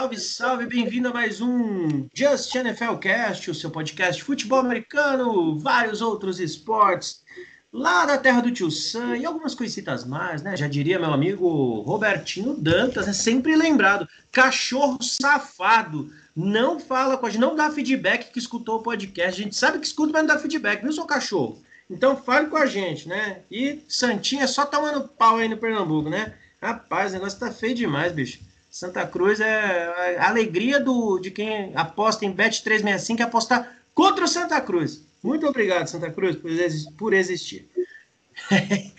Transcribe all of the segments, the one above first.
salve, salve, bem-vindo a mais um Just NFL Cast, o seu podcast de futebol americano, vários outros esportes, lá da terra do tio Sam e algumas coisitas mais, né? Já diria meu amigo Robertinho Dantas, é sempre lembrado, cachorro safado, não fala com a gente, não dá feedback que escutou o podcast, a gente sabe que escuta, mas não dá feedback, viu, seu cachorro? Então fale com a gente, né? E Santinha só tomando pau aí no Pernambuco, né? Rapaz, o negócio tá feio demais, bicho. Santa Cruz é a alegria do, de quem aposta em Bet 365 é apostar contra o Santa Cruz. Muito obrigado, Santa Cruz, por existir.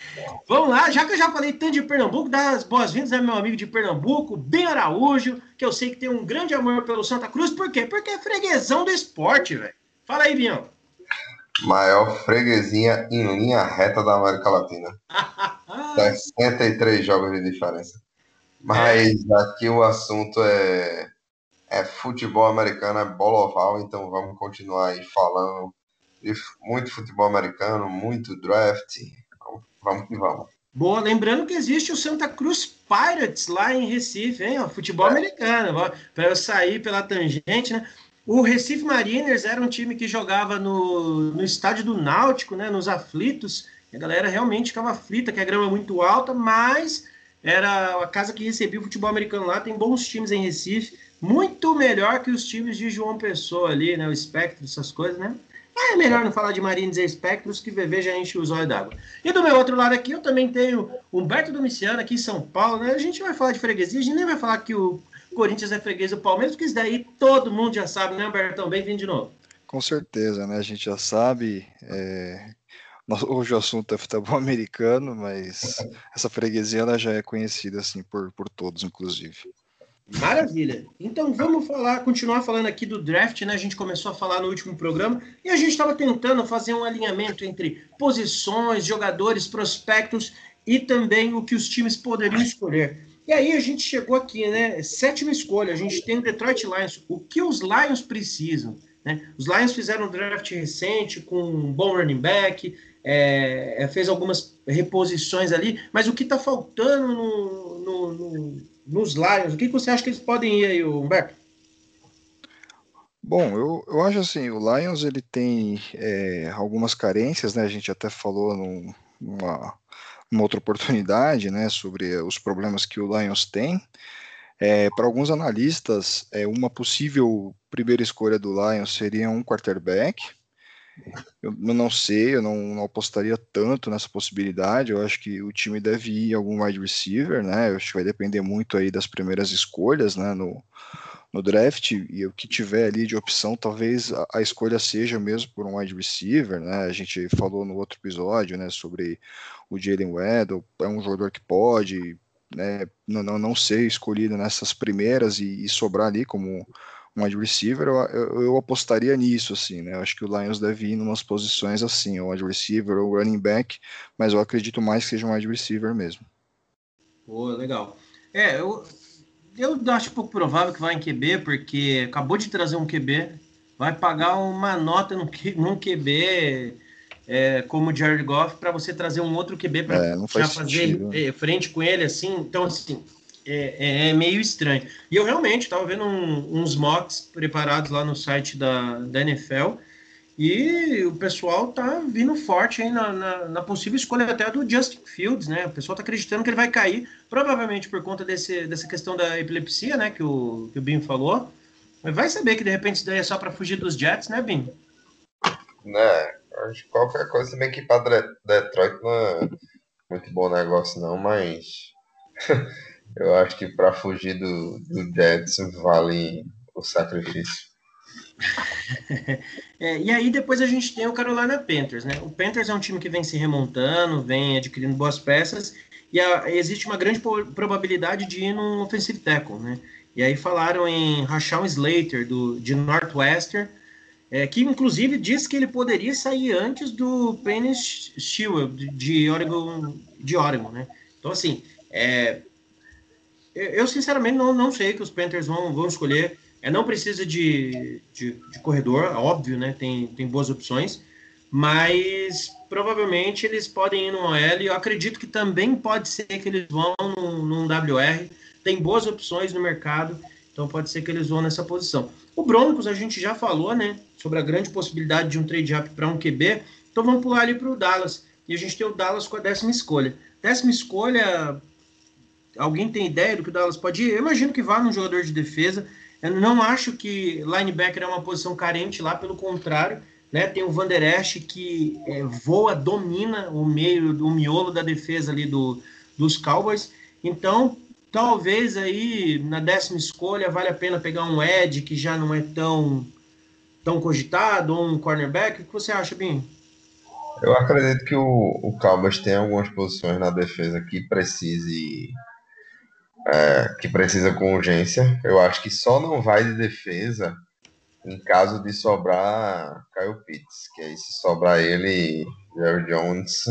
Vamos lá, já que eu já falei tanto de Pernambuco, dar as boas-vindas ao meu amigo de Pernambuco, Ben Araújo, que eu sei que tem um grande amor pelo Santa Cruz. Por quê? Porque é freguesão do esporte, velho. Fala aí, Bião. Maior freguesinha em linha reta da América Latina. 63 jogos de diferença. Mas aqui o assunto é, é futebol americano, é bola oval, então vamos continuar aí falando de muito futebol americano, muito draft. Vamos que vamos. Boa, lembrando que existe o Santa Cruz Pirates lá em Recife, hein? Futebol é. americano, para eu sair pela tangente, né? O Recife Mariners era um time que jogava no, no estádio do Náutico, né? Nos aflitos. A galera realmente ficava aflita, que a grama é muito alta, mas era a casa que recebia o futebol americano lá. Tem bons times em Recife, muito melhor que os times de João Pessoa ali, né? O Spectro, essas coisas, né? É melhor não falar de Marines e Espectros, que VV já enche os olhos d'água. E do meu outro lado aqui, eu também tenho Humberto Domiciano, aqui em São Paulo, né? A gente vai falar de freguesia, a gente nem vai falar que o Corinthians é freguês do Palmeiras, porque isso daí todo mundo já sabe, né, Humbertão? Bem-vindo de novo. Com certeza, né? A gente já sabe. É... Hoje o assunto é futebol americano, mas essa freguesia ela já é conhecida assim por, por todos, inclusive. Maravilha. Então vamos falar, continuar falando aqui do draft, né? A gente começou a falar no último programa e a gente estava tentando fazer um alinhamento entre posições, jogadores, prospectos e também o que os times poderiam escolher. E aí a gente chegou aqui, né? Sétima escolha, a gente tem o Detroit Lions. O que os Lions precisam? Né? Os Lions fizeram um draft recente com um bom running back, é, é, fez algumas reposições ali, mas o que está faltando no, no, no, nos Lions? O que, que, você acha que eles podem ir aí, Humberto? Bom, eu, eu acho assim, o Lions ele tem é, algumas carências, né? A gente até falou num, numa uma outra oportunidade, né, sobre os problemas que o Lions tem. É, para alguns analistas, é, uma possível primeira escolha do Lions seria um quarterback. Eu, não sei, eu não, não, apostaria tanto nessa possibilidade. Eu acho que o time deve ir algum wide receiver, né? Eu acho que vai depender muito aí das primeiras escolhas, né? No, no draft e o que tiver ali de opção, talvez a, a, escolha seja mesmo por um wide receiver, né? A gente falou no outro episódio, né, sobre o Jalen Weddle, é um jogador que pode, né, não, não, não ser escolhido nessas primeiras e, e sobrar ali como um wide receiver, eu, eu, eu, apostaria nisso, assim, né? Eu acho que o Lions deve ir em umas posições assim, o wide receiver ou running back, mas eu acredito mais que seja um wide receiver mesmo. Pô, legal. É, eu, eu acho pouco provável que vá em QB, porque acabou de trazer um QB, vai pagar uma nota num, num QB é, como o Jared Goff para você trazer um outro QB para é, fazer é, frente com ele, assim. Então, assim, é, é, é meio estranho. E eu realmente estava vendo um, uns mocks preparados lá no site da, da NFL e o pessoal tá vindo forte aí na, na, na, possível escolha até do Justin Fields, né? O pessoal tá acreditando que ele vai cair, provavelmente por conta desse, dessa questão da epilepsia, né? Que o, que o Bim falou. Mas vai saber que de repente isso daí é só para fugir dos Jets, né, Bim? Né, acho que qualquer coisa também que para Detroit não é muito bom negócio, não, mas eu acho que para fugir do, do Jets vale o sacrifício. é, e aí depois a gente tem o Carolina Panthers, né? O Panthers é um time que vem se remontando, vem adquirindo boas peças e a, existe uma grande probabilidade de ir num offensive tackle, né? E aí falaram em Rashawn Slater do de Northwestern, é, que inclusive diz que ele poderia sair antes do Penny Stewart de Oregon, de Oregon, né? Então assim, é, eu sinceramente não, não sei que os Panthers vão, vão escolher. É, não precisa de, de, de, corredor, óbvio, né? Tem, tem boas opções, mas provavelmente eles podem ir no e eu acredito que também pode ser que eles vão num, num WR. Tem boas opções no mercado, Então pode ser que eles vão nessa posição. O Broncos, a gente já falou, né? Sobre a grande possibilidade de um trade up para um QB. Então vamos pular ali para o Dallas. E a gente tem o Dallas com a décima escolha. Décima escolha, alguém tem ideia do que o Dallas pode ir? Eu imagino que vá num jogador de defesa. Eu não acho que linebacker é uma posição carente lá, pelo contrário. Né? Tem o Van Esch que é, voa, domina o meio, o miolo da defesa ali do, dos Cowboys. Então, talvez aí na décima escolha vale a pena pegar um Ed que já não é tão, tão cogitado, ou um cornerback. O que você acha, Binho? Eu acredito que o, o Cowboys tem algumas posições na defesa que precise é, que precisa com urgência. Eu acho que só não vai de defesa em caso de sobrar Kyle Pitts, que aí se sobrar ele, Jerry Jones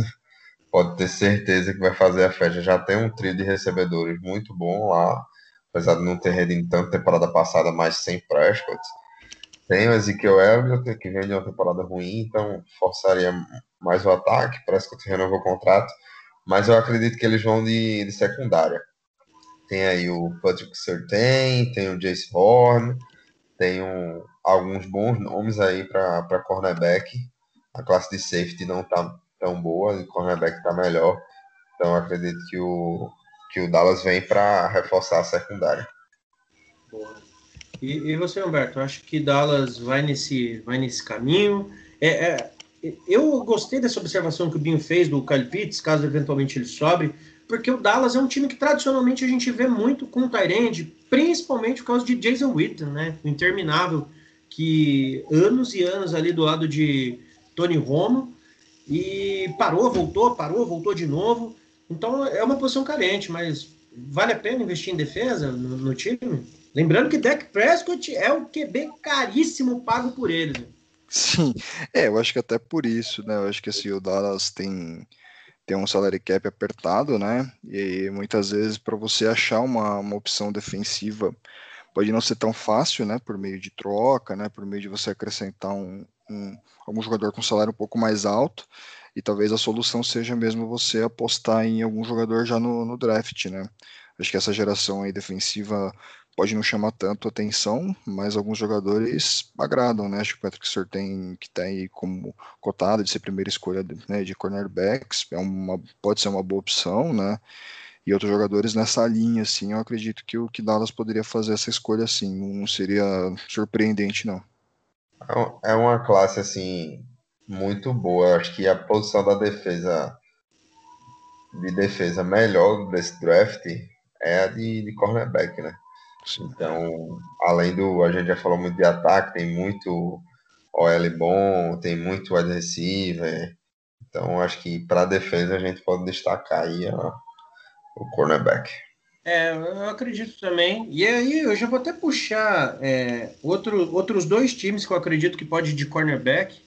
pode ter certeza que vai fazer a festa. Já tem um trio de recebedores muito bom lá, apesar de não ter rendido tanto temporada passada, mas sem Prescott. Tem o Ezekiel Elliott, que vem de uma temporada ruim, então forçaria mais o ataque. Prescott renovou o contrato, mas eu acredito que eles vão de, de secundária. Tem aí o Patrick Surtain, tem o Jace Horn, tem um, alguns bons nomes aí para cornerback. A classe de safety não tá tão boa, o cornerback tá melhor. Então acredito que o, que o Dallas vem para reforçar a secundária. Boa. E, e, você, Humberto, acho que Dallas vai nesse, vai nesse caminho. É, é, eu gostei dessa observação que o Binho fez do Kyle Pitts, caso eventualmente ele sobre porque o Dallas é um time que tradicionalmente a gente vê muito com o Tyrande, principalmente por causa de Jason Witten, né? O interminável, que anos e anos ali do lado de Tony Romo, e parou, voltou, parou, voltou de novo. Então é uma posição carente, mas vale a pena investir em defesa no, no time? Lembrando que Dak Prescott é o QB caríssimo pago por eles. Sim, é, eu acho que até por isso, né? Eu acho que assim, o Dallas tem tem um salary cap apertado, né? E muitas vezes para você achar uma, uma opção defensiva pode não ser tão fácil, né? Por meio de troca, né? Por meio de você acrescentar um, um algum jogador com salário um pouco mais alto. E talvez a solução seja mesmo você apostar em algum jogador já no, no draft, né? Acho que essa geração aí defensiva pode não chamar tanto atenção, mas alguns jogadores agradam, né? Acho que o Patrick Surtain, que está aí como cotado de ser primeira escolha de, né, de cornerbacks, é uma, pode ser uma boa opção, né? E outros jogadores nessa linha, assim, eu acredito que o que Dallas poderia fazer essa escolha, assim, não seria surpreendente, não. É, é uma classe, assim, muito boa. Acho que a posição da defesa de defesa melhor desse draft é a de, de cornerback, né? Então, além do. A gente já falou muito de ataque, tem muito OL bom, tem muito wide receiver. Então, acho que para defesa a gente pode destacar aí ó, o cornerback. É, eu acredito também. E aí eu já vou até puxar é, outro, outros dois times que eu acredito que pode de cornerback,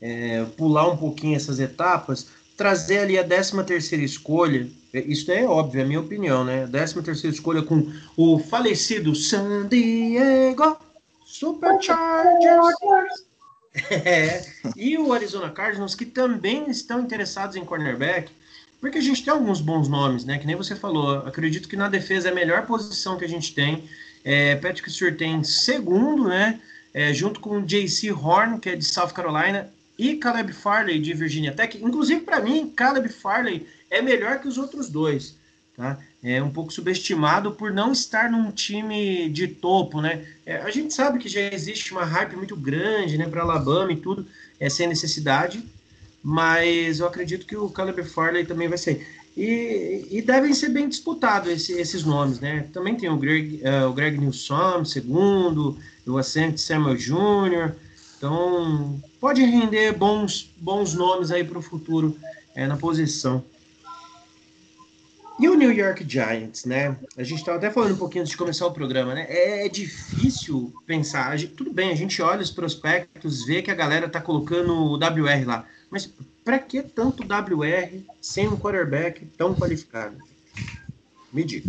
é, pular um pouquinho essas etapas trazer ali a 13 terceira escolha, isso é óbvio, é a minha opinião, né? 13 terceira escolha com o falecido San Diego Superchargers. É, e o Arizona Cardinals, que também estão interessados em cornerback, porque a gente tem alguns bons nomes, né? Que nem você falou. Acredito que na defesa é a melhor posição que a gente tem. É, Patrick Surtain segundo, né? É, junto com o JC Horn, que é de South Carolina, e Caleb Farley de Virginia Tech. Inclusive, para mim, Caleb Farley é melhor que os outros dois. Tá? É um pouco subestimado por não estar num time de topo, né? É, a gente sabe que já existe uma hype muito grande, né, para Alabama e tudo, é sem necessidade, mas eu acredito que o Caleb Farley também vai ser. E, e devem ser bem disputados esse, esses nomes, né? Também tem o Greg, uh, o Greg Newsom, segundo, o Ascent Samuel Jr., então, pode render bons, bons nomes aí para o futuro é, na posição. E o New York Giants, né? A gente estava até falando um pouquinho antes de começar o programa, né? É, é difícil pensar. Gente, tudo bem, a gente olha os prospectos, vê que a galera tá colocando o WR lá. Mas para que tanto WR sem um quarterback tão qualificado? Me diga.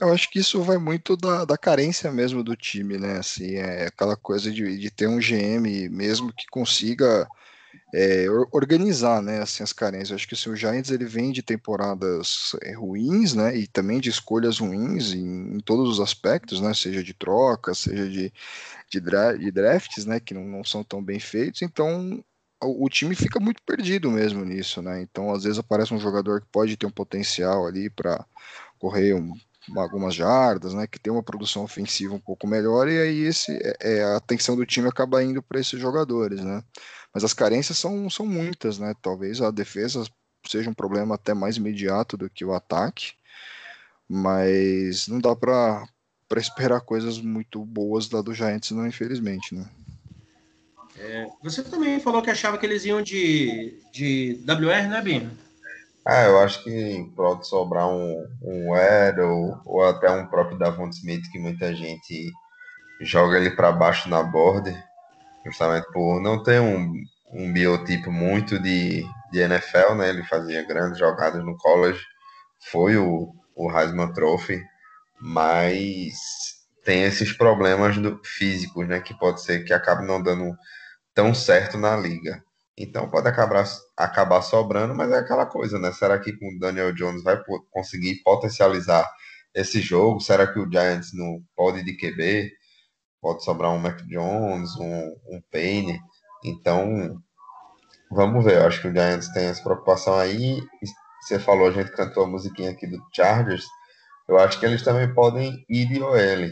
Eu acho que isso vai muito da, da carência mesmo do time, né? Assim, é aquela coisa de, de ter um GM mesmo que consiga é, organizar, né, assim, as carências. Eu acho que assim, o Giants ele vem de temporadas é, ruins, né, e também de escolhas ruins em, em, todos os aspectos, né, seja de troca, seja de, de, dra de drafts, né, que não, não, são tão bem feitos. Então o, time fica muito perdido mesmo nisso, né. Então às vezes aparece um jogador que pode ter um potencial ali para correr um, algumas jardas, né, que tem uma produção ofensiva um pouco melhor e aí esse é, é a atenção do time acaba indo para esses jogadores, né? Mas as carências são, são muitas, né? Talvez a defesa seja um problema até mais imediato do que o ataque, mas não dá para para esperar coisas muito boas lá do Giants, não, infelizmente, né? É, você também falou que achava que eles iam de, de WR, né, Bino? Ah, eu acho que pode sobrar um, um Ed ou, ou até um próprio Davon Smith, que muita gente joga ele para baixo na borda, justamente por não ter um, um biotipo muito de, de NFL, né? Ele fazia grandes jogadas no college, foi o, o Heisman Trophy, mas tem esses problemas do, físicos, né? Que pode ser que acabe não dando tão certo na liga. Então pode acabar, acabar sobrando, mas é aquela coisa, né? Será que com o Daniel Jones vai conseguir potencializar esse jogo? Será que o Giants não pode de QB? Pode sobrar um Mac Jones, um, um Payne. Então, vamos ver. Eu acho que o Giants tem essa preocupação aí. Você falou, a gente cantou a musiquinha aqui do Chargers. Eu acho que eles também podem ir de OL.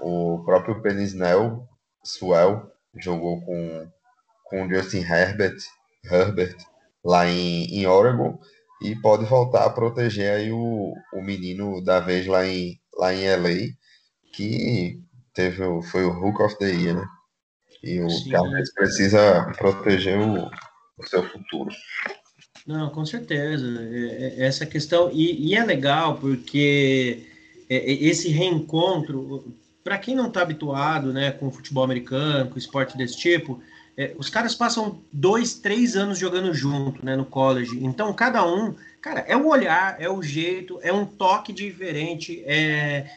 O próprio Penny Snell, Swell, jogou com com o Justin Herbert, Herbert lá em, em Oregon e pode voltar a proteger aí o, o menino da vez lá em, lá em LA, que teve, foi o Hook of the Year, né? E o Cowboys precisa proteger o, o seu futuro. Não, com certeza. É, é, essa questão. E, e é legal porque é, esse reencontro, para quem não está habituado né, com o futebol americano, com esporte desse tipo, é, os caras passam dois, três anos jogando junto, né, no college. Então, cada um, cara, é o olhar, é o jeito, é um toque diferente, é,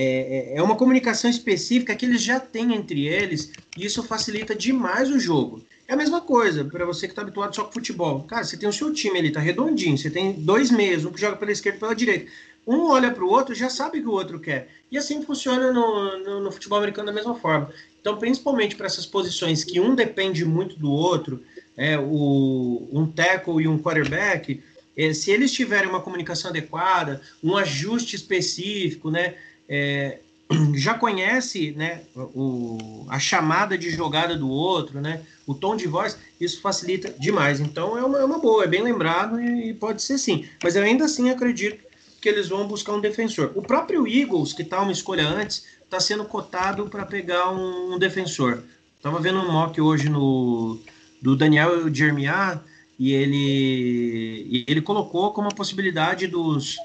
é, é uma comunicação específica que eles já têm entre eles, e isso facilita demais o jogo. É a mesma coisa para você que está habituado só com futebol. Cara, você tem o seu time ali, tá redondinho, você tem dois meios, um que joga pela esquerda e pela direita. Um olha para o outro, já sabe o que o outro quer. E assim funciona no, no, no futebol americano da mesma forma. Então, principalmente para essas posições que um depende muito do outro, é, o, um tackle e um quarterback, é, se eles tiverem uma comunicação adequada, um ajuste específico, né, é, já conhece né, o, a chamada de jogada do outro, né, o tom de voz, isso facilita demais. Então é uma, é uma boa, é bem lembrado e, e pode ser sim. Mas eu ainda assim acredito que eles vão buscar um defensor. O próprio Eagles, que está uma escolha antes, está sendo cotado para pegar um, um defensor. Estava vendo um mock hoje no do Daniel Jeremiah e ele, e ele colocou como a possibilidade dos,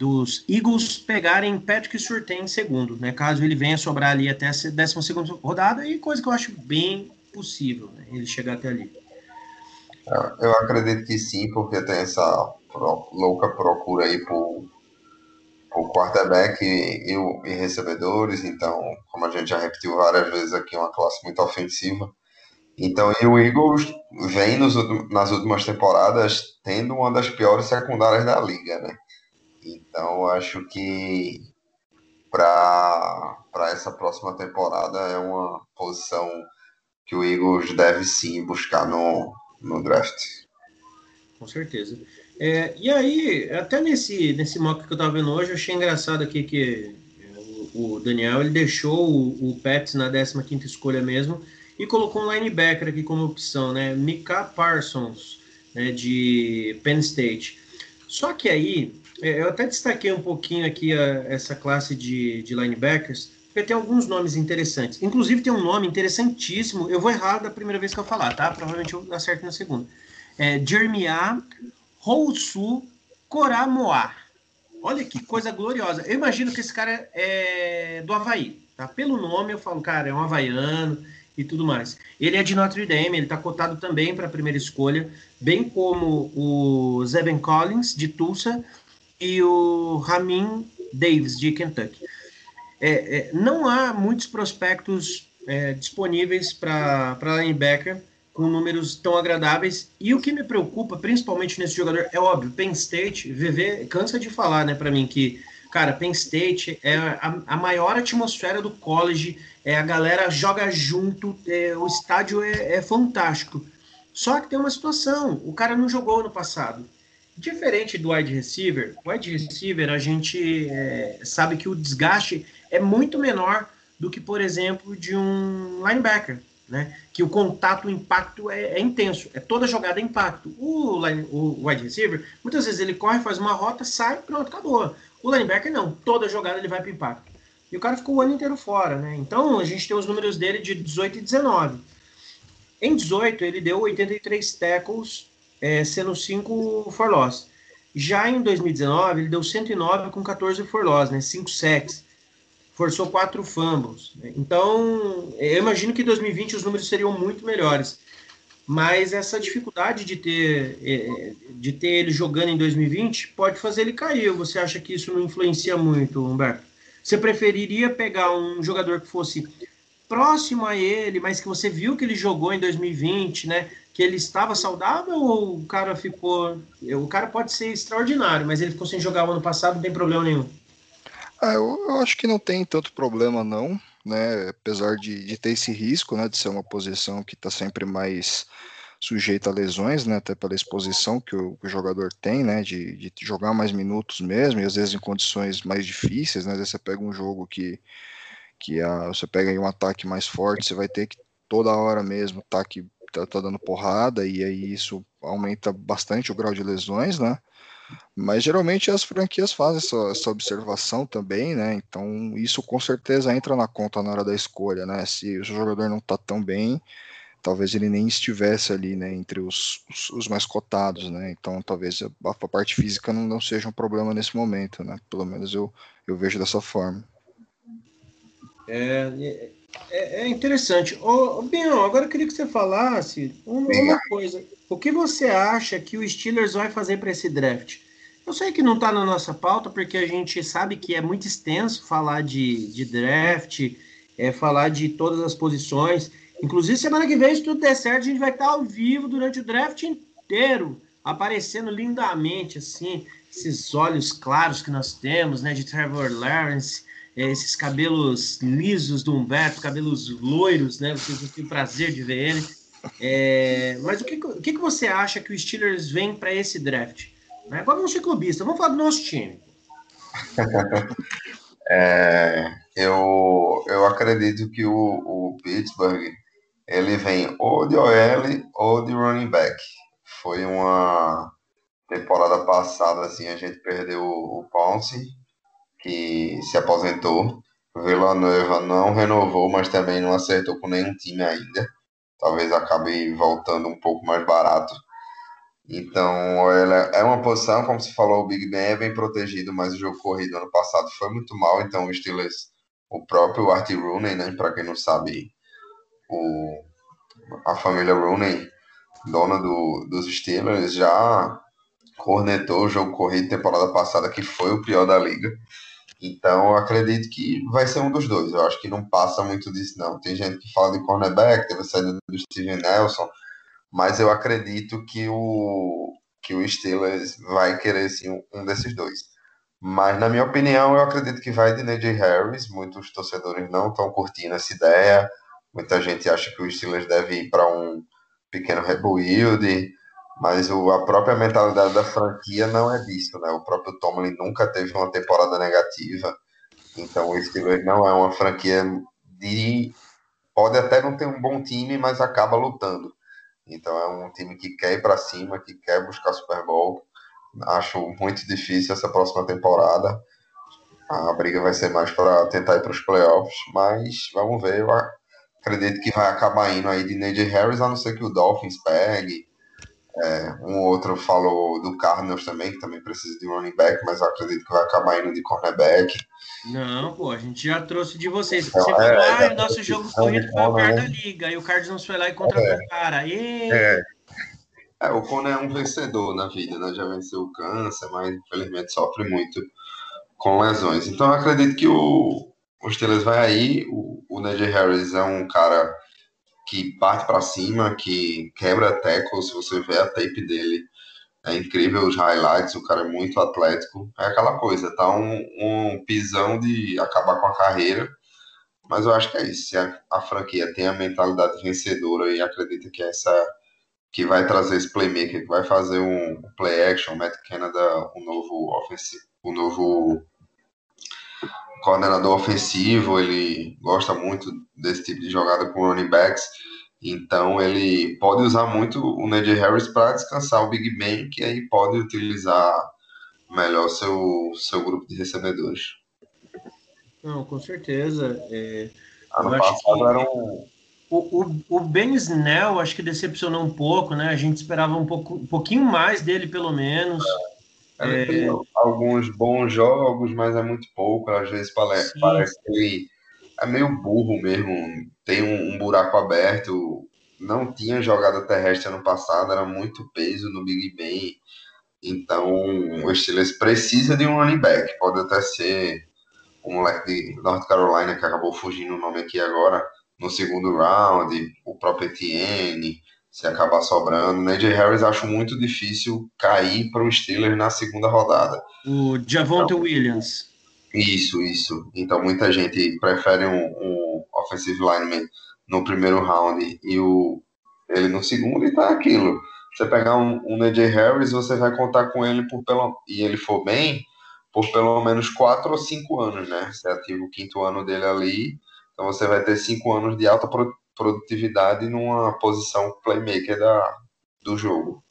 dos Eagles pegarem Patrick Surtain em segundo, né? Caso ele venha sobrar ali até a 12 rodada, e coisa que eu acho bem possível, né? ele chegar até ali. Eu acredito que sim, porque tem essa louca procura aí por o quarterback e, e, e, recebedores, então, como a gente já repetiu várias vezes aqui, uma classe muito ofensiva. Então, e o Eagles vem nos, nas últimas temporadas tendo uma das piores secundárias da liga, né? Então, acho que para essa próxima temporada é uma posição que o Eagles deve sim buscar no, no draft. Com certeza. É, e aí, até nesse, nesse mock que eu estava vendo hoje, eu achei engraçado aqui que o, o Daniel ele deixou o, o Pets na 15 escolha mesmo e colocou um linebacker aqui como opção, né? Mika Parsons, né, de Penn State. Só que aí, é, eu até destaquei um pouquinho aqui a, essa classe de, de linebackers, porque tem alguns nomes interessantes. Inclusive tem um nome interessantíssimo, eu vou errar da primeira vez que eu falar, tá? Provavelmente eu acerto na segunda. É Jeremiah Housu Coramoa. Olha que coisa gloriosa. Eu imagino que esse cara é do Havaí. Tá? Pelo nome eu falo, cara, é um havaiano e tudo mais. Ele é de Notre Dame, ele está cotado também para a primeira escolha, bem como o Zeben Collins, de Tulsa, e o Ramin Davis, de Kentucky. É, é, não há muitos prospectos é, disponíveis para linebacker com números tão agradáveis. E o que me preocupa, principalmente nesse jogador, é óbvio, Penn State, VV cansa de falar, né, para mim, que, cara, Penn State é a, a, maior atmosfera do college, é, a galera joga junto, é, o estádio é, é fantástico. Só que tem uma situação, o cara não jogou no passado. Diferente do wide receiver, o wide receiver a gente é, sabe que o desgaste é muito menor do que, por exemplo, de um linebacker, né? Que o contato, o impacto é, é intenso, é toda jogada é impacto. O, line, o wide receiver, muitas vezes ele corre, faz uma rota, sai, pronto, acabou. O linebacker não, toda jogada ele vai para impacto. E o cara ficou o ano inteiro fora, né? Então a gente tem os números dele de 18 e 19. Em 18, ele deu 83 tackles, é, sendo 5 for loss. Já em 2019, ele deu 109 com 14 for loss, né? 5 sacks. Forçou 4 fumbles. Né? Então, eu imagino que em 2020 os números seriam muito melhores. Mas essa dificuldade de ter, é, de ter ele jogando em 2020 pode fazer ele cair. Você acha que isso não influencia muito, Humberto? Você preferiria pegar um jogador que fosse próximo a ele, mas que você viu que ele jogou em 2020, né? Que ele estava saudável ou o cara ficou. O cara pode ser extraordinário, mas ele ficou sem jogar o ano passado, não tem problema nenhum. Ah, eu, eu acho que não tem tanto problema, não, né? Apesar de, de ter esse risco, né? De ser uma posição que está sempre mais sujeita a lesões, né? Até pela exposição que o, que o jogador tem, né? De, de, jogar mais minutos mesmo, e às vezes em condições mais difíceis, né? Às vezes você pega um jogo que que a, você pega um ataque mais forte, você vai ter que toda hora mesmo tá, que, tá, tá dando porrada, e aí isso aumenta bastante o grau de lesões, né? Mas geralmente as franquias fazem essa, essa, observação também, né? Então isso com certeza entra na conta na hora da escolha, né? Se o jogador não tá tão bem, talvez ele nem estivesse ali, né? Entre os, os, os mais cotados, né? Então talvez a, a parte física não, não, seja um problema nesse momento, né? Pelo menos eu, eu vejo dessa forma. É, é, é interessante. Ô, Bion, agora eu queria que você falasse uma, uma, coisa. O que você acha que o Steelers vai fazer para esse draft? Eu sei que não está na nossa pauta, porque a gente sabe que é muito extenso falar de, de draft, é, falar de todas as posições. Inclusive, semana que vem, se tudo der certo, a gente vai estar ao vivo durante o draft inteiro, aparecendo lindamente, assim, esses olhos claros que nós temos, né, de Trevor Lawrence, esses cabelos lisos do Humberto, cabelos loiros, né? Vocês têm o prazer de ver ele. É, mas o que, o que você acha que o Steelers vem para esse draft? Agora vamos ser clubistas, vamos falar do nosso time. é, eu, eu acredito que o, o Pittsburgh ele vem ou de OL ou de running back. Foi uma temporada passada, assim, a gente perdeu o Pounce que se aposentou. Villanova não renovou, mas também não acertou com nenhum time ainda. Talvez acabe voltando um pouco mais barato. Então, ela é uma posição, como se falou, o Big Ben é bem protegido, mas o jogo corrido ano passado foi muito mal. Então, o Steelers, o próprio Art Rooney, né, para quem não sabe, o, a família Rooney, dona do, dos Steelers, já cornetou o jogo corrido temporada passada, que foi o pior da liga. Então, eu acredito que vai ser um dos dois. Eu acho que não passa muito disso, não. Tem gente que fala de cornerback, teve a saída do Steven Nelson, mas eu acredito que o, que o Steelers vai querer, sim, um desses dois. Mas, na minha opinião, eu acredito que vai de Najee Harris. Muitos torcedores não estão curtindo essa ideia. Muita gente acha que o Steelers deve ir para um pequeno rebuild mas o, a própria mentalidade da franquia não é disso, né? O próprio Tomlin nunca teve uma temporada negativa, então o Steelers não é uma franquia de pode até não ter um bom time, mas acaba lutando. Então é um time que quer ir para cima, que quer buscar Super Bowl. Acho muito difícil essa próxima temporada. A briga vai ser mais para tentar ir para os playoffs, mas vamos ver. Eu acredito que vai acabar indo aí de Najee Harris, a não ser que o Dolphins pegue é, um outro falou do Cardinals também, que também precisa de running back, mas eu acredito que vai acabar indo de cornerback. Não, pô, a gente já trouxe de vocês. Então, Você falou, é, ah, o nosso jogo corrido foi o pior da liga, e o Cardinals foi lá e contratou é, o cara. E... É. é, o Conor é um vencedor na vida, né? Já venceu o câncer, mas infelizmente sofre muito com lesões. Então eu acredito que o, o Steelers vai aí, o, o Najee Harris é um cara que parte para cima, que quebra tackle, se você vê a tape dele, é incrível os highlights, o cara é muito atlético. É aquela coisa, tá um, um pisão de acabar com a carreira, mas eu acho que é isso. Se a, a franquia tem a mentalidade vencedora e acredita que essa que vai trazer esse playmaker, que vai fazer um play action, Matt Canada, um novo ofensivo, um novo coordenador ofensivo, ele gosta muito desse tipo de jogada com running backs, então ele pode usar muito o Najee Harris para descansar o Big Ben, que aí pode utilizar melhor seu, seu grupo de recebedores. Não, com certeza. É, ano passado era um o, o, o Ben Snell acho que decepcionou um pouco, né? A gente esperava um, pouco, um pouquinho mais dele, pelo menos. É, é... alguns bons jogos, mas é muito pouco. Às vezes parece, parece que ele é meio burro mesmo. Tem um, um, buraco aberto. Não tinha jogada terrestre ano passado, era muito peso no Big Ben. Então, o Steelers precisa de um running back. Pode até ser um moleque de North Carolina que acabou fugindo o nome aqui agora no segundo round, o próprio Etienne, se acabar sobrando. Najee Harris acho muito difícil cair para o Steelers na segunda rodada. O Javonte então, Williams. Isso, isso. Então muita gente prefere um, um offensive lineman no primeiro round e o ele no segundo e tá aquilo. Você pegar um, um Najee Harris, você vai contar com ele por pelo e ele for bem por pelo menos quatro ou cinco anos, né? Você ativa o quinto ano dele ali então você vai ter cinco anos de alta produtividade numa posição playmaker da, do jogo.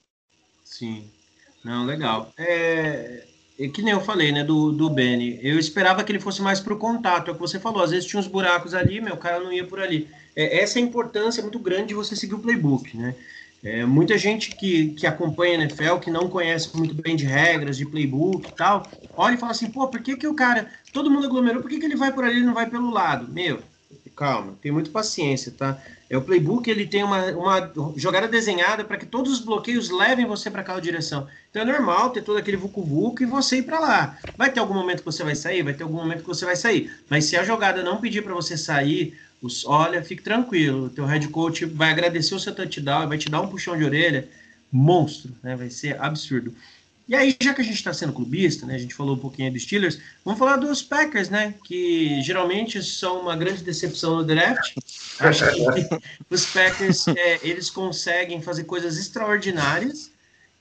Sim. Não, legal. É, é que nem eu falei, né, do, do Benny. Eu esperava que ele fosse mais para o contato, é o que você falou. Às vezes tinha uns buracos ali, meu, o cara não ia por ali. É, essa é a importância muito grande de você seguir o playbook, né? É, muita gente que, que acompanha a NFL, que não conhece muito bem de regras, de playbook e tal, olha e fala assim, pô, por que, que o cara, todo mundo aglomerou, por que, que ele vai por ali e não vai pelo lado? Meu, calma, tem muita paciência, tá? É o playbook, ele tem uma, uma jogada desenhada para que todos os bloqueios levem você para aquela direção. Então é normal ter todo aquele vucu vucu e você ir para lá. Vai ter algum momento que você vai sair, vai ter algum momento que você vai sair. Mas se a jogada não pedir para você sair, os, olha, fique tranquilo, o teu head coach vai agradecer o seu touchdown, vai te dar um puxão de orelha, monstro, né? Vai ser absurdo. E aí, já que a gente está sendo clubista, né, a gente falou um pouquinho dos Steelers, vamos falar dos Packers, né, que geralmente são uma grande decepção no draft. Acho que os Packers, é, eles conseguem fazer coisas extraordinárias.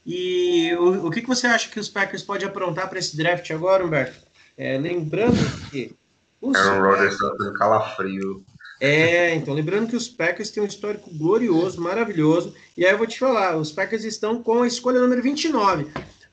E o, o que, que você acha que os Packers podem aprontar para esse draft agora, Humberto? É, lembrando que... Aaron Rodgers está tendo calafrio. É, então, lembrando que os Packers têm um histórico glorioso, maravilhoso. E aí eu vou te falar, os Packers estão com a escolha número 29.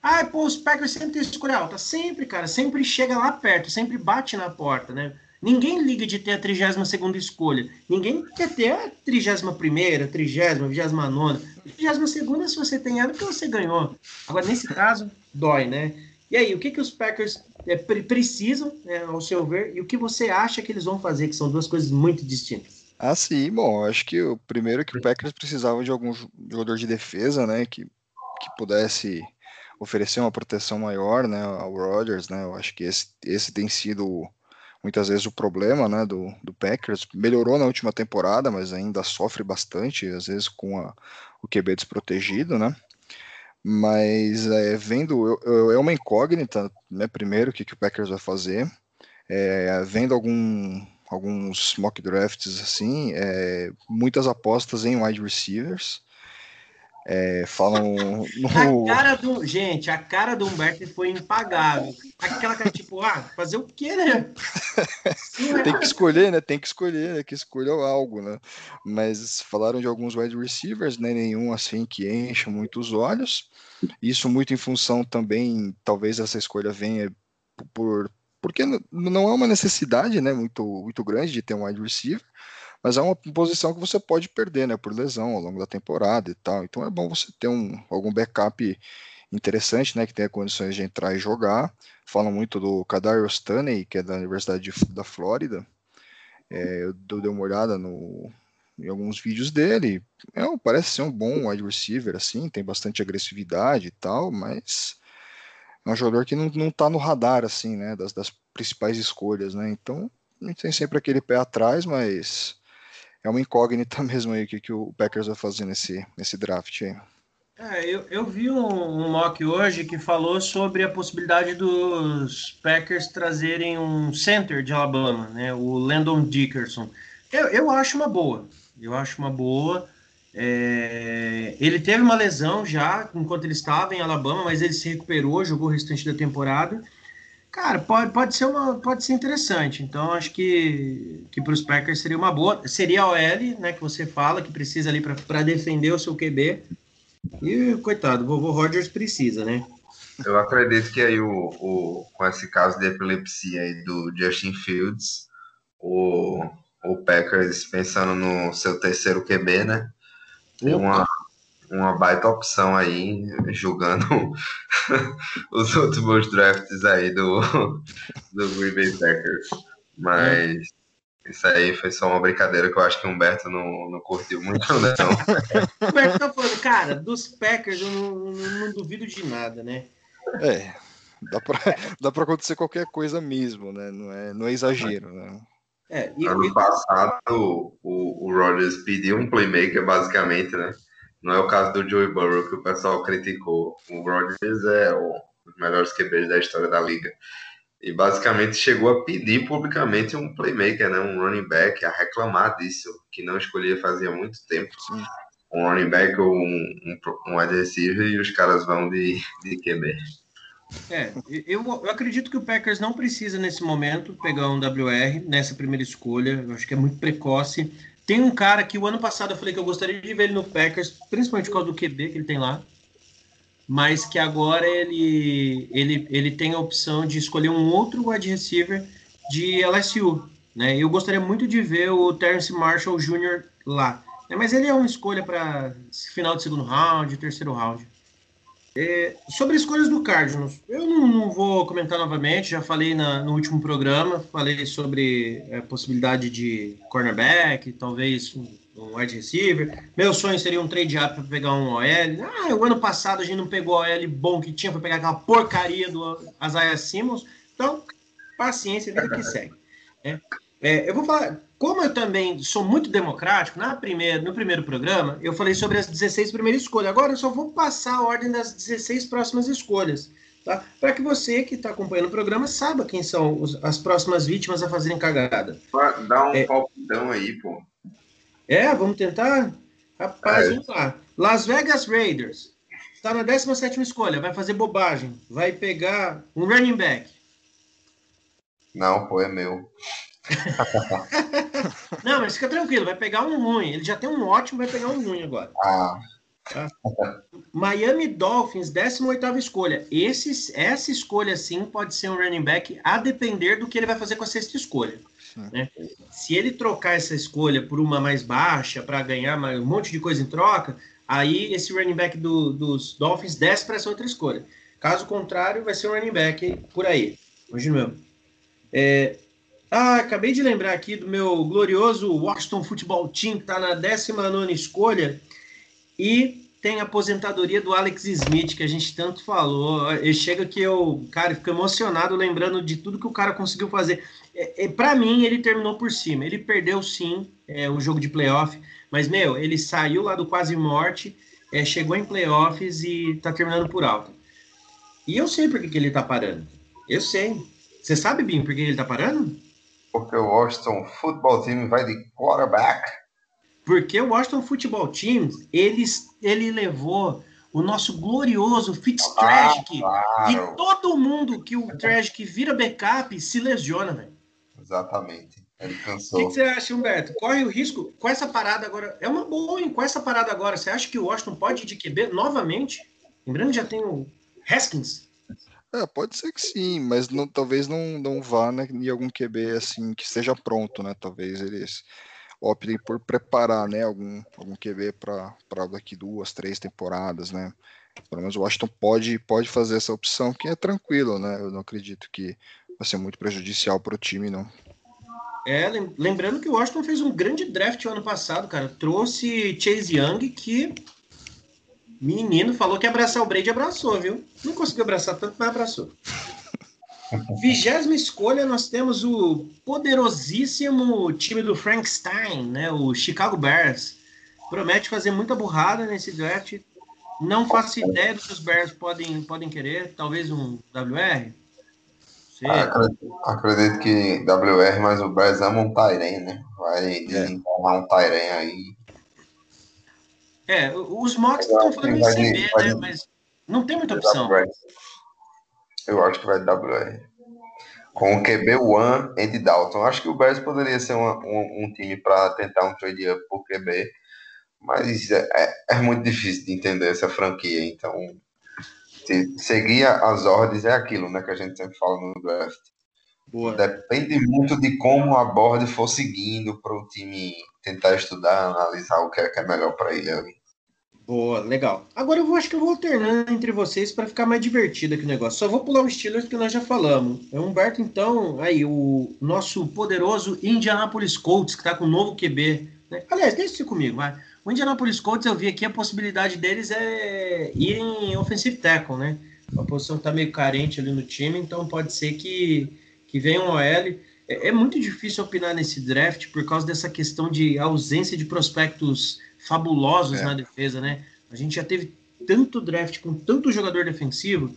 Ah, pô, os Packers sempre tem escolha alta. Sempre, cara, sempre chega lá perto, sempre bate na porta, né? Ninguém liga de ter a 32 segunda escolha. Ninguém quer ter a 31 primeira, 30 29 32 segunda se você tem ela, porque você ganhou. Agora, nesse caso, dói, né? E aí, o que, que os Packers é, precisam, né, ao seu ver, e o que você acha que eles vão fazer, que são duas coisas muito distintas? Ah, sim, bom, acho que o primeiro é que o Packers precisava de algum jogador de defesa, né, que, que pudesse oferecer uma proteção maior, né, ao Rodgers, né, eu acho que esse, esse tem sido muitas vezes o problema, né, do, do Packers, melhorou na última temporada, mas ainda sofre bastante, às vezes com a, o QB desprotegido, né, mas é, vendo, eu, eu, é uma incógnita, né, primeiro, o que, que o Packers vai fazer, é, vendo algum, alguns mock drafts assim, é, muitas apostas em wide receivers, é, falam. No... A cara do. Gente, a cara do Humberto foi impagável. Aquela cara, tipo, ah, fazer o quê, né? Tem que escolher, né? Tem que escolher, né? Que escolher algo, né? Mas falaram de alguns wide receivers, né? Nenhum assim que encha muito os olhos. Isso muito em função também, talvez essa escolha venha por. Porque não é uma necessidade, né? Muito, muito grande de ter um wide receiver mas é uma posição que você pode perder, né, por lesão ao longo da temporada e tal. Então é bom você ter um, algum backup interessante, né, que tenha condições de entrar e jogar. Falam muito do Kadar Stanley, que é da Universidade de, da Flórida. É, eu dei uma olhada no, em alguns vídeos dele. É, parece ser um bom wide receiver, assim, tem bastante agressividade e tal, mas é um jogador que não, não tá no radar, assim, né, das, das principais escolhas, né, então a gente tem sempre aquele pé atrás, mas é uma incógnita mesmo aí o que, que o Packers vai fazer nesse, nesse draft aí. É, eu, eu vi um, um mock hoje que falou sobre a possibilidade dos Packers trazerem um center de Alabama, né? O Landon Dickerson. Eu, eu acho uma boa. Eu acho uma boa. É, ele teve uma lesão já enquanto ele estava em Alabama, mas ele se recuperou, jogou o restante da temporada. Cara, pode, pode, ser, uma, pode ser interessante. Então, acho que, que para os Packers seria uma boa. Seria a OL, né, que você fala, que precisa ali para defender o seu QB. E, coitado, o vovô Rogers precisa, né? Eu acredito que aí, o, o, com esse caso de epilepsia aí do Justin Fields, o, o Packers pensando no seu terceiro QB, né? Tem uma, uma baita opção aí, julgando os últimos drafts aí do, do Green Bay Packers. Mas é. isso aí foi só uma brincadeira que eu acho que o Humberto não, não curtiu muito, não. Humberto tá falando, cara, dos Packers eu não, não, não duvido de nada, né? É, dá pra, dá pra acontecer qualquer coisa mesmo, né? Não é, não é exagero, né? É, e, ano passado o, o Rodgers pediu um playmaker, basicamente, né? Não é o caso do Joey Burrow que o pessoal criticou. O Rodgers é um dos melhores QBs da história da liga. E basicamente chegou a pedir publicamente um playmaker, né? um running back, a reclamar disso, que não escolhia fazia muito tempo. Sim. Um running back ou um, um, um receiver e os caras vão de, de QB. É, eu, eu acredito que o Packers não precisa nesse momento pegar um WR nessa primeira escolha. Eu acho que é muito precoce. Tem um cara que o ano passado eu falei que eu gostaria de ver ele no Packers, principalmente por causa do QB que ele tem lá, mas que agora ele, ele, ele tem a opção de escolher um outro wide receiver de LSU. Né? Eu gostaria muito de ver o Terence Marshall Jr. lá. Né? Mas ele é uma escolha para final de segundo round, terceiro round. É, sobre escolhas do Cardinals, eu não, não, vou comentar novamente, já falei na, no último programa, falei sobre a é, possibilidade de cornerback, talvez um, um wide receiver. Meu sonho seria um trade up para pegar um OL. Ah, o ano passado a gente não pegou o OL bom que tinha para pegar aquela porcaria do Isaiah Simmons. Então, paciência, vida que segue. É, é, eu vou falar, como eu também sou muito democrático, na primeira, no primeiro programa, eu falei sobre as 16 primeiras escolhas. Agora eu só vou passar a ordem das 16 próximas escolhas. Tá? Para que você que está acompanhando o programa saiba quem são os, as próximas vítimas a fazerem cagada. Dá um é, palpitão aí, pô. É, vamos tentar? Rapaz, é. vamos lá. Las Vegas Raiders. Está na 17 escolha, vai fazer bobagem. Vai pegar um running back. Não, pô, é meu. Não, mas fica tranquilo, vai pegar um ruim. Ele já tem um ótimo, vai pegar um ruim agora. Ah. Tá? Miami Dolphins, 18 escolha. Esse, essa escolha, sim, pode ser um running back, a depender do que ele vai fazer com a sexta escolha. Né? Se ele trocar essa escolha por uma mais baixa, para ganhar um monte de coisa em troca, aí esse running back do, dos Dolphins desce para essa outra escolha. Caso contrário, vai ser um running back por aí. Hoje mesmo. É, ah, acabei de lembrar aqui do meu glorioso Washington Football Team, que está na 19 escolha, e tem a aposentadoria do Alex Smith, que a gente tanto falou. Ele chega que eu, cara, fico emocionado lembrando de tudo que o cara conseguiu fazer. É, é Para mim, ele terminou por cima. Ele perdeu sim é, o jogo de playoff, mas, meu, ele saiu lá do quase morte, é, chegou em playoffs e está terminando por alto. E eu sei por que, que ele está parando. Eu sei. Você sabe, Bim, por que ele está parando? Porque o Washington Football Team vai de quarterback. Porque o Washington Football Team, ele, ele levou o nosso glorioso Fitztragic. Ah, claro. E todo mundo que o Tragic vira backup se lesiona, velho. Exatamente. Ele cansou. O que, que, você acha, Humberto? Corre o risco com essa parada agora. É uma boa, hein? Com essa parada agora, você acha que o Washington pode ir de QB novamente? Lembrando que já tem o Haskins. É, pode ser que sim, mas não, talvez não, não vá né, em algum QB assim que esteja pronto, né? Talvez eles optem por preparar né, algum, algum QB para daqui duas, três temporadas, né? Pelo menos o Washington pode, pode fazer essa opção, que é tranquilo, né? Eu não acredito que vai ser muito prejudicial para o time, não. É, lembrando que o Washington fez um grande draft ano passado, cara. Trouxe Chase Young, que Menino falou que abraçar o Brady abraçou, viu? Não conseguiu abraçar tanto, mas abraçou. Vigésima escolha, nós temos o poderosíssimo time do Frankenstein, né? O Chicago Bears. Promete fazer muita burrada nesse draft. Não faço ideia do que os Bears podem, podem querer. Talvez um WR? Ah, acredito, acredito, que WR, mas o Bears ama um Tairen, né? Vai desenrolar é. um Tairen aí. É, os mocks estão falando em CB, né? Mas não tem muita opção. Eu acho que vai WR. Com o QB One Andy Dalton. Acho que o Bears poderia ser uma, um, um, time para tentar um trade up por QB, mas é, é, é, muito difícil de entender essa franquia. Então, seguir as ordens é aquilo né, que a gente sempre fala no draft. Boa. Depende muito de como a board for seguindo para o time tentar estudar, analisar o que é, que é melhor para ele ali. Boa, legal. Agora eu vou, acho que eu vou alternando entre vocês para ficar mais divertido aqui o negócio. Só vou pular o Steelers que nós já falamos. É Humberto, então, aí, o nosso poderoso Indianapolis Colts, que está com um novo QB. Né? Aliás, deixa isso comigo, vai. O Indianapolis Colts, eu vi aqui, a possibilidade deles é ir em offensive tackle, né? A posição está meio carente ali no time, então pode ser que, que venha um OL. É, é muito difícil opinar nesse draft por causa dessa questão de ausência de prospectos fabulosos é. na defesa, né? A gente já teve tanto draft com tanto jogador defensivo,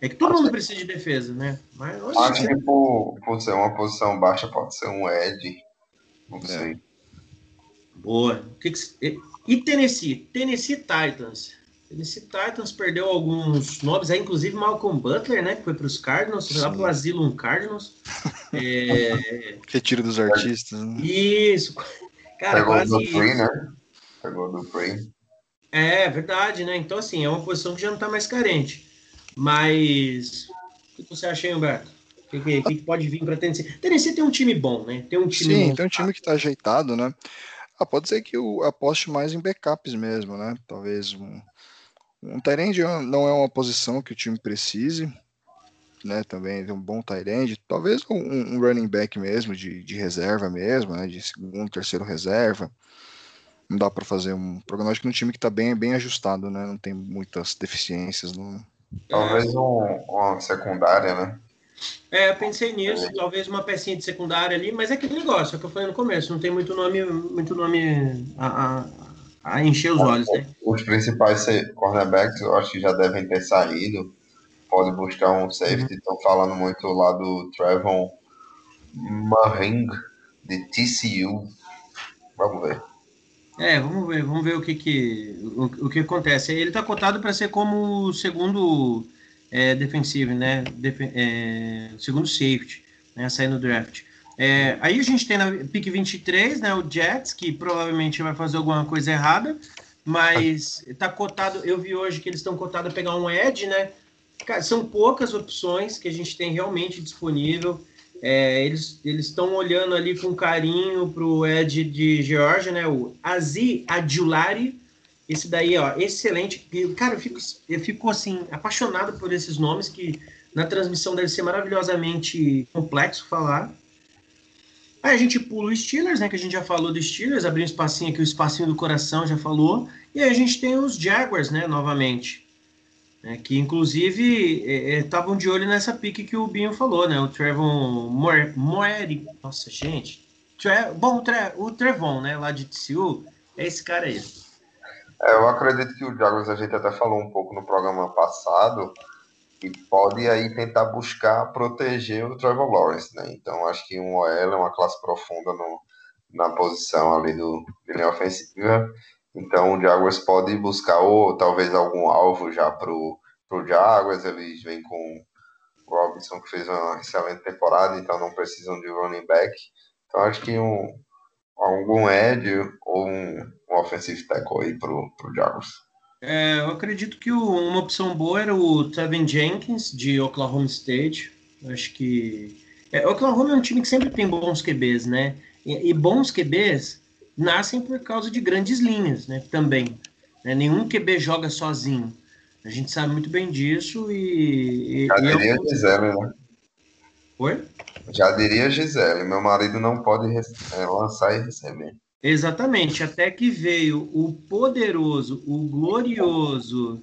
é que todo Acho mundo precisa de defesa, né? Mas Acho que por, por ser uma posição baixa pode ser um Ed, não é. sei. Boa. Que que, e Tennessee? Tennessee Titans. Tennessee Titans perdeu alguns nomes, aí, inclusive Malcolm Butler, né? Que foi para os Cardinals, foi lá para o Asylum Cardinals. é... Retiro dos artistas. Né? Isso. Cara, Pegou quase. Free, né? Pegou do Free. É, verdade, né? Então, assim, é uma posição que já não está mais carente. Mas. O que você acha, hein, Humberto? O que, que, que, pode vir para Tennessee? Tennessee tem um time bom, né? Tem um time Sim, tem um time que está ajeitado, né? Ah, pode ser que eu aposte mais em backups mesmo, né? Talvez um, um Tyrande não é uma posição que o time precise, né? Também tem um bom Tyrande, talvez um, um, running back mesmo, de, de reserva mesmo, né? De segundo, terceiro reserva. Não dá para fazer um prognóstico num time que está bem, bem ajustado, né? Não tem muitas deficiências. Não... Talvez um, uma secundária, né? É, eu pensei nisso, é. talvez uma pecinha de secundária ali, mas é aquele negócio, é o que eu falei no começo, não tem muito nome, muito nome a, a, a encher os olhos, né? Os principais cornerbacks eu acho que já devem ter saído. Pode buscar um safety, estão falando muito lá do Trevon Mahing, de TCU. Vamos ver. É, vamos ver, vamos ver o que que, o, o que acontece. Ele está cotado para ser como o segundo é, defensivo, né? Def é, segundo safety, né? Sair no draft. É, aí a gente tem na pick 23, né? O Jets, que provavelmente vai fazer alguma coisa errada, mas tá cotado. Eu vi hoje que eles estão cotados a pegar um Ed, né? São poucas opções que a gente tem realmente disponível. É, eles estão olhando ali com carinho para o Ed de Georgia, né? O Azi Adulari, esse daí, ó, excelente. Cara, eu fico, eu fico assim, apaixonado por esses nomes que na transmissão deve ser maravilhosamente complexo falar. Aí a gente pula o Steelers, né? Que a gente já falou do Steelers, abriu um espacinho aqui, o espacinho do coração já falou. E aí a gente tem os Jaguars, né? Novamente. Né, que inclusive estavam é, é, de olho nessa pique que o Binho falou, né? O Trevon Moeri. Nossa, gente. Tre, bom, o, Tre, o Trevon, né? Lá de TCU, é esse cara aí. É, eu acredito que o Jaguars, a gente até falou um pouco no programa passado, que pode aí tentar buscar proteger o Trevor Lawrence, né? Então acho que um OL é uma classe profunda no, na posição ali do de linha ofensiva. Então o Jaguars pode buscar ou talvez algum alvo já pro, pro Jaguars, eles vêm com o Robinson que fez uma excelente temporada, então não precisam de running back. Então acho que um, algum edge ou um, um offensive tackle aí pro, pro Jaguars. É, eu acredito que o, uma opção boa era o Tevin Jenkins, de Oklahoma State. Acho que. É, Oklahoma é um time que sempre tem bons QBs, né? E, e, bons QBs nascem por causa de grandes linhas, né? Também. Né? Nenhum QB joga sozinho. A gente sabe muito bem disso e. Já e diria Gisele, né? Oi? Já diria Gisele, meu marido não pode é, lançar e receber. Exatamente, até que veio o poderoso, o glorioso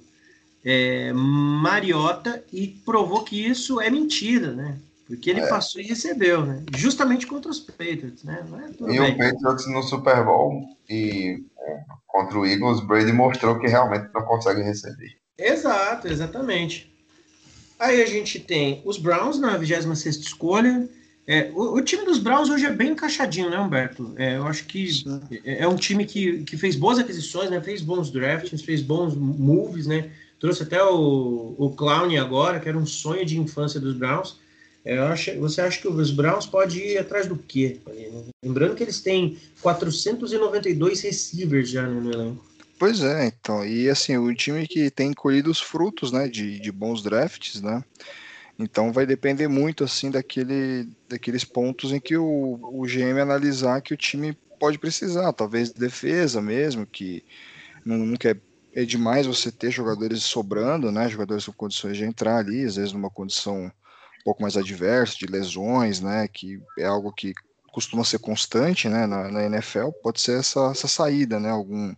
é, Mariota e provou que isso é mentira, né? Porque ele é. passou e recebeu, né? Justamente contra os Patriots, né? É e bem. o Patriots no Super Bowl e é, contra o Eagles, Brady mostrou que realmente não consegue receber. Exato, exatamente. Aí a gente tem os Browns na 26 escolha. É, o, o, time dos Browns hoje é bem encaixadinho, né, Humberto? É, eu acho que é, é um time que, que fez boas aquisições, né? Fez bons drafts, fez bons moves, né? Trouxe até o, o Clown agora, que era um sonho de infância dos Browns. Eu acho, você acha que os Browns podem ir atrás do quê? Lembrando que eles têm 492 receivers já no elenco. Pois é, então. E assim, o time que tem colhido os frutos, né, de, de bons drafts, né? Então vai depender muito assim daquele, daqueles pontos em que o, o GM analisar que o time pode precisar, talvez defesa mesmo, que nunca é, é demais você ter jogadores sobrando, né? Jogadores com condições de entrar ali, às vezes numa condição pouco mais adverso, de lesões, né, que é algo que costuma ser constante, né, na, na NFL, pode ser essa, essa saída, né, algum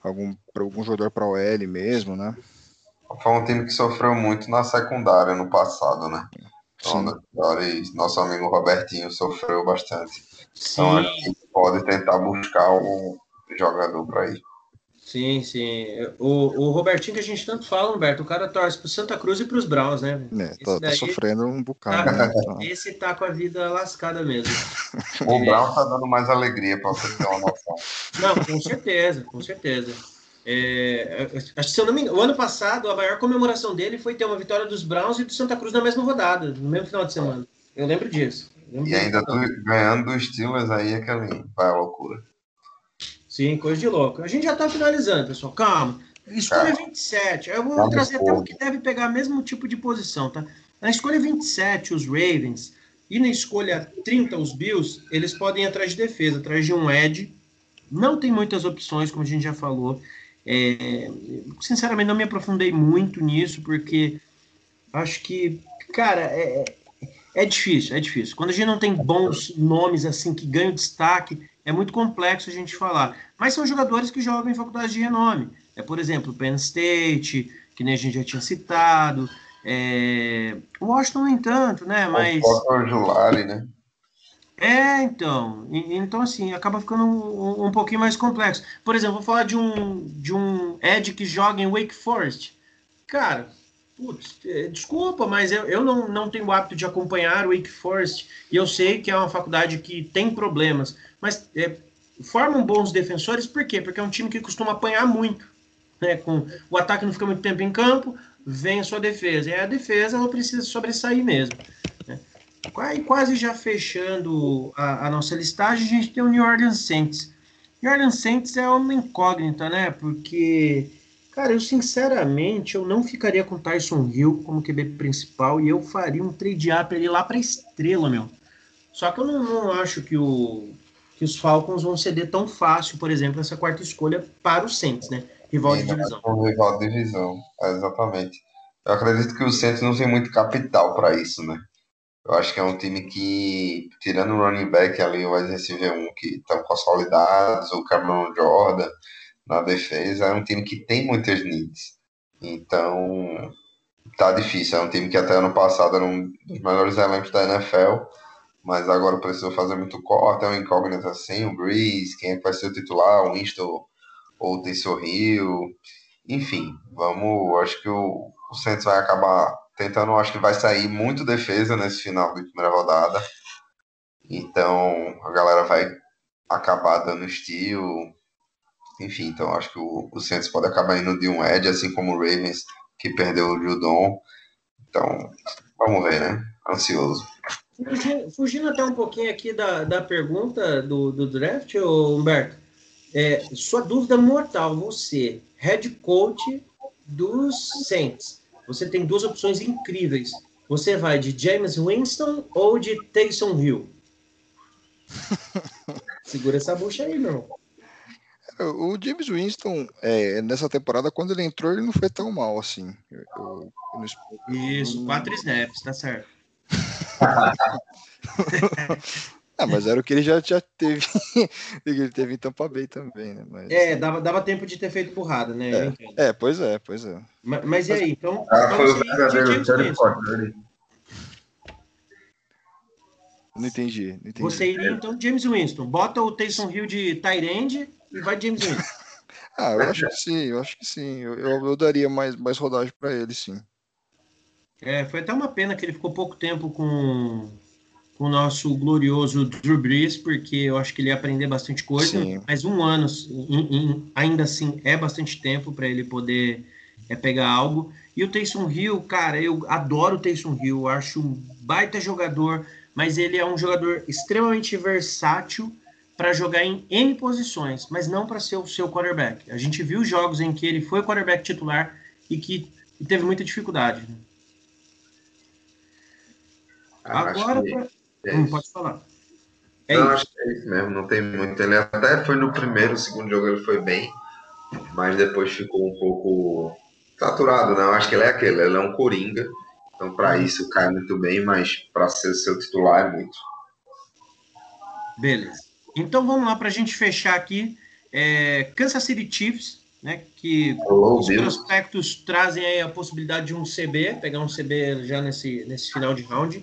algum algum jogador para o L mesmo, né? Foi um time que sofreu muito na secundária no passado, né? Então, nosso amigo Robertinho sofreu bastante. Então, Sim. a gente pode tentar buscar um jogador para ir. Sim, sim. O, o Robertinho que a gente tanto fala, Humberto, o cara torce pro Santa Cruz e pros Browns, né? É, tá, tá sofrendo um bocado. Tá, né? Então. Esse tá com a vida lascada mesmo. o Brown tá dando mais alegria para você ter uma noção. Não, com certeza, com certeza. É, acho que se eu não me engano, o ano passado a maior comemoração dele foi ter uma vitória dos Browns e do Santa Cruz na mesma rodada, no mesmo final de semana. Eu lembro disso. Eu lembro e ainda tô ganhando dos Steelers aí, é que vai a loucura. Sim, coisa de louco. A gente já está finalizando, pessoal. Calma. Escolha 27. Eu vou trazer até o que deve pegar mesmo tipo de posição, tá? Na escolha 27, os Ravens, e na escolha 30, os Bills, eles podem ir atrás de defesa, atrás de um edge. Não tem muitas opções, como a gente já falou. É, sinceramente, não me aprofundei muito nisso, porque acho que, cara, é, é difícil, é difícil. Quando a gente não tem bons nomes assim que ganham destaque, é muito complexo a gente falar. Mas são jogadores que jogam em faculdades de renome. É, por exemplo, Penn State, que nem a gente já tinha citado. É... Washington, no entanto, né? Mas. O Julari, né? É, então. Então, assim, acaba ficando um, um, pouquinho mais complexo. Por exemplo, vou falar de um, de um Ed que joga em Wake Forest. Cara, putz, é, desculpa, mas eu, eu não, não tenho o hábito de acompanhar o Wake Forest. E eu sei que é uma faculdade que tem problemas mas é, formam bons defensores, por quê? Porque é um time que costuma apanhar muito. Né? Com, o ataque não fica muito tempo em campo, vem a sua defesa. E a defesa ela precisa sobressair mesmo. Quase já fechando a, a, nossa listagem, a gente tem o New Orleans Saints. New Orleans Saints é uma incógnita, né? Porque, cara, eu sinceramente eu não ficaria com Tyson Hill como QB principal e eu faria um trade-up ali lá para estrela, meu. Só que eu não, não acho que o que os Falcons vão ceder tão fácil, por exemplo, essa quarta escolha para o Saints, né? Rival de divisão. É rival de divisão, é, exatamente. Eu acredito que o Saints não tem muito capital para isso, né? Eu acho que é um time que, tirando o running back ali, o receiver 1 que estão consolidados, o Cameron Jordan na defesa, é um time que tem muitas needs. Então, tá difícil. É um time que até ano passado era um dos melhores elementos da NFL mas agora precisou fazer muito corte, é uma incógnita assim, o Breeze, quem é que vai ser o titular, o Winston ou o Taysom Hill, enfim, vamos, acho que o, o Santos vai acabar tentando, acho que vai sair muito defesa nesse final de primeira rodada, então a galera vai acabar dando estilo, enfim, então acho que o, o Santos pode acabar indo de um edge, assim como o Ravens, que perdeu o Judon, então vamos ver, né, ansioso. Fugindo, fugindo, até um pouquinho aqui da, da pergunta do, do draft, Humberto, é, sua dúvida mortal, você, head coach dos Saints, você tem duas opções incríveis. Você vai de James Winston ou de Taysom Hill? Segura essa bucha aí, meu irmão. O James Winston, é, nessa temporada, quando ele entrou, ele não foi tão mal assim. Eu, eu, eu Isso, quatro snaps, tá certo. ah, mas era o que ele já, já teve. ele teve em Tampa Bay também, né? Mas, é, dava, dava tempo de ter feito burrada, né? É, é pois é, pois é. Mas, mas e aí? Então, ah, foi o verdadeiro Não entendi, não entendi. Você iria então James Winston. Bota o Taysom Hill de Tyrande e vai James Winston. ah, eu acho que sim, eu acho que sim. Eu, eu, eu daria mais, mais rodagem para ele, sim. É, foi até uma pena que ele ficou pouco tempo com, com o nosso glorioso Drew Brees, porque eu acho que ele ia aprender bastante coisa. Sim. Mas um ano, in, in, ainda assim, é bastante tempo para ele poder é, pegar algo. E o Taysom Hill, cara, eu adoro o Taysom Hill, acho um baita jogador mas ele é um jogador extremamente versátil para jogar em N posições, mas não para ser o seu quarterback. A gente viu jogos em que ele foi quarterback titular e que e teve muita dificuldade. Né? Agora, pra... é hum, pode falar. É não, acho que é isso mesmo, não tem muito. Ele até foi no primeiro, segundo jogo ele foi bem, mas depois ficou um pouco saturado, né? Eu acho que ele é aquele, ele é um coringa então, para isso, cai muito bem, mas para ser seu titular é muito. Beleza. Então, vamos lá para a gente fechar aqui. É, Kansas City Chiefs, né, que Hello, os Deus. prospectos trazem aí a possibilidade de um CB, pegar um CB já nesse, nesse final de round.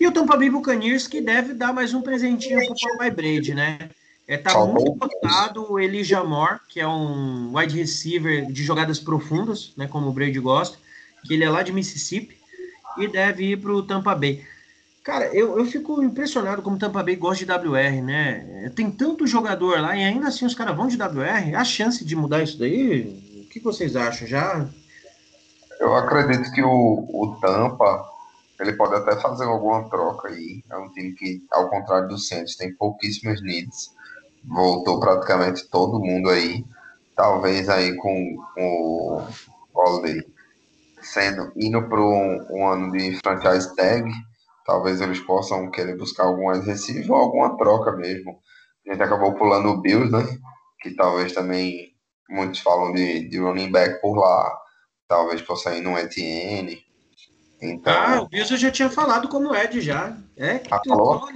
E o Tampa Bay Buccaneers, que deve dar mais um presentinho para o Papai Brady, né? É, tá muito cotado o Elijah Moore, que é um wide receiver de jogadas profundas, né, como o Brady gosta, que ele é lá de Mississippi e deve ir para o Tampa Bay. Cara, eu, eu fico impressionado como o Tampa Bay gosta de WR, né? Tem tanto jogador lá e ainda assim os caras vão de WR. A chance de mudar isso daí, o que vocês acham? Já? Eu acredito que o, o Tampa ele pode até fazer alguma troca aí. É um time que, ao contrário do Santos, tem pouquíssimas needs. Voltou praticamente todo mundo aí. Talvez aí com, com o Holiday sendo indo para um, um, ano de franchise tag, talvez eles possam querer buscar algum adesivo ou alguma troca mesmo. A gente acabou pulando o Bills, né? Que talvez também muitos falam de, de running back por lá, talvez possa ir no ETN. Então, ah, o Bills eu já tinha falado como Ed já. É, ah,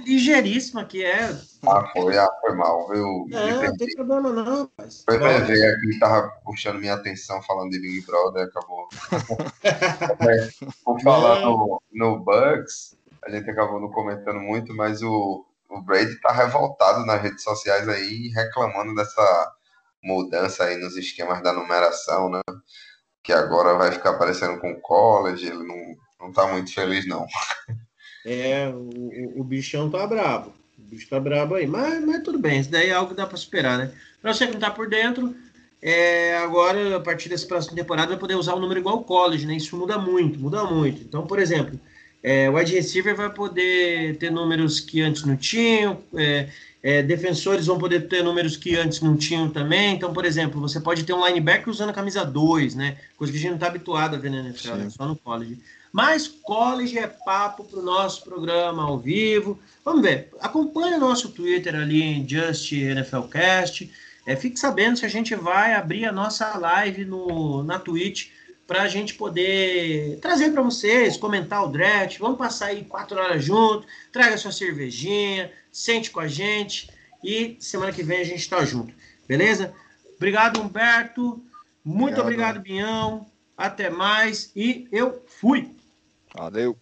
ligeiríssima que é. Ah, foi, ah, foi mal, viu? É, não tem problema não, mas. Foi ver aqui, tava puxando minha atenção falando de Big Brother, acabou. Por falar no, no Bugs, a gente acabou não comentando muito, mas o, o Brady tá revoltado nas redes sociais aí, reclamando dessa mudança aí nos esquemas da numeração, né? Que agora vai ficar aparecendo com college, ele não não tá muito feliz, não. É, o, o bichão tá brabo. O bicho tá brabo aí. Mas, mas tudo bem, isso daí é algo que dá para superar, né? Pra você que não tá por dentro, é, agora, a partir dessa próxima temporada, vai poder usar o um número igual ao college, né? Isso muda muito, muda muito. Então, por exemplo, é, o wide receiver vai poder ter números que antes não tinham, é, é, defensores vão poder ter números que antes não tinham também. Então, por exemplo, você pode ter um linebacker usando a camisa 2, né? Coisa que a gente não está habituado a ver na NFL, né? só no college. Mas college é papo para o nosso programa ao vivo. Vamos ver. Acompanhe o nosso Twitter ali em Just NFLcast. É, fique sabendo se a gente vai abrir a nossa live no, na Twitch para a gente poder trazer para vocês, comentar o draft. Vamos passar aí quatro horas junto. Traga sua cervejinha, sente com a gente e semana que vem a gente está junto. Beleza? Obrigado, Humberto. Muito obrigado, obrigado Binhão. Até mais e eu fui. 啊只